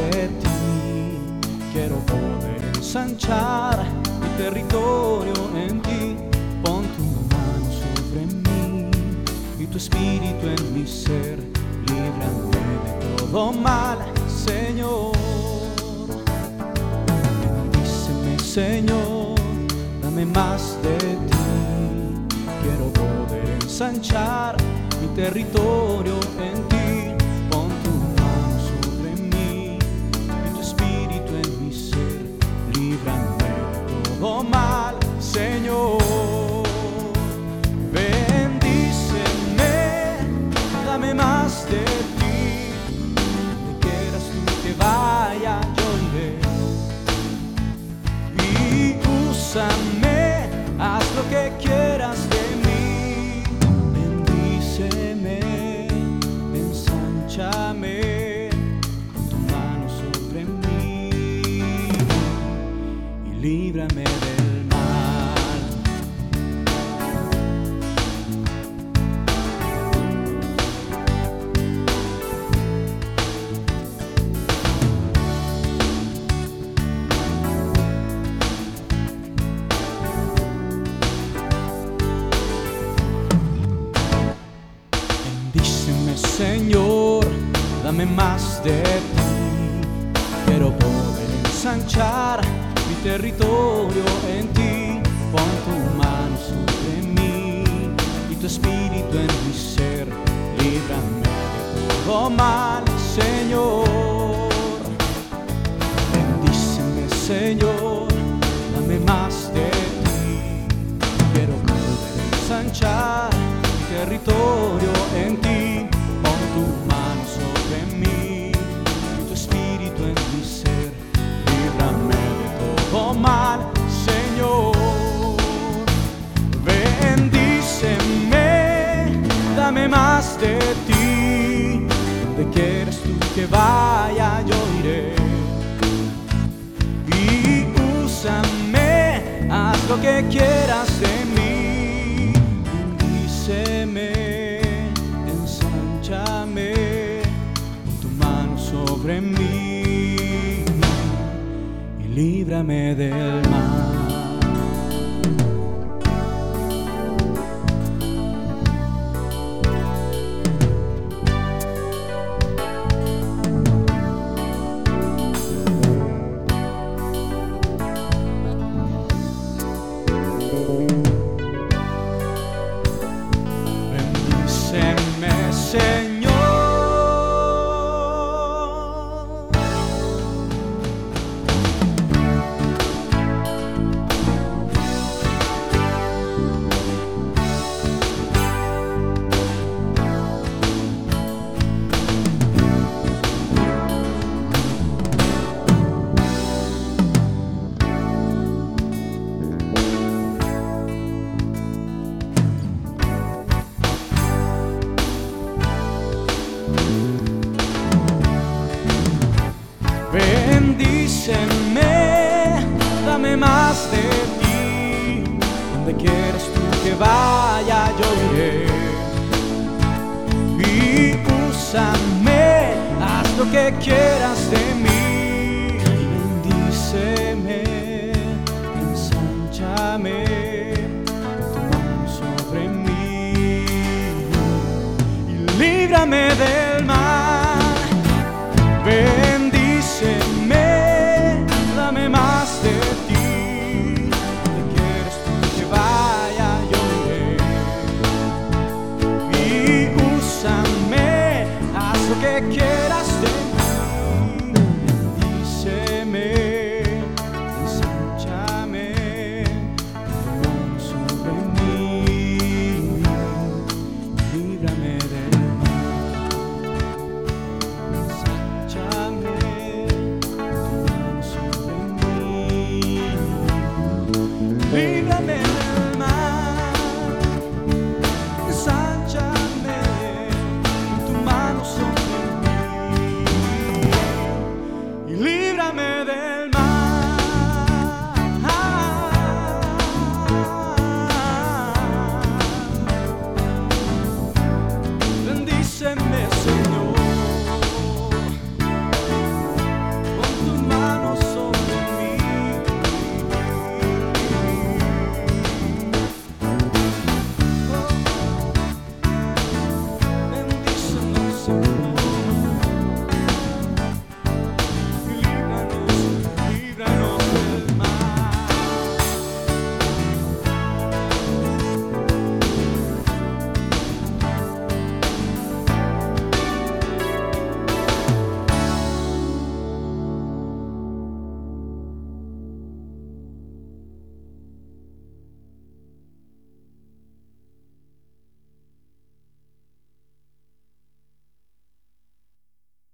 de ti. Quiero poder ensanchar mi territorio en ti. Pon tu mano sobre mí y tu espíritu en mi ser. Líbrame de todo mal, Señor. Bendíceme, Señor, dame más de ti. Quiero poder ensanchar mi territorio en úsame, haz lo que quieras de mí. Bendíceme, ensánchame con tu mano sobre mí y líbrame del Señor, dame más de ti. Quiero poder ensanchar mi territorio en ti. Pon tu mano sobre mí y tu espíritu en mi ser. Líbrame de todo mal, Señor. Bendíceme, Señor, vaya, yo iré y úsame, haz lo que quieras de mí. Bendíceme, ensánchame, pon tu mano sobre mí y líbrame del Dame más de ti. Donde quieras tú que vaya, yo iré. Y úsame, haz lo que quieras de mí. Bendíceme, ensánchame tu mano sobre mí. Y líbrame del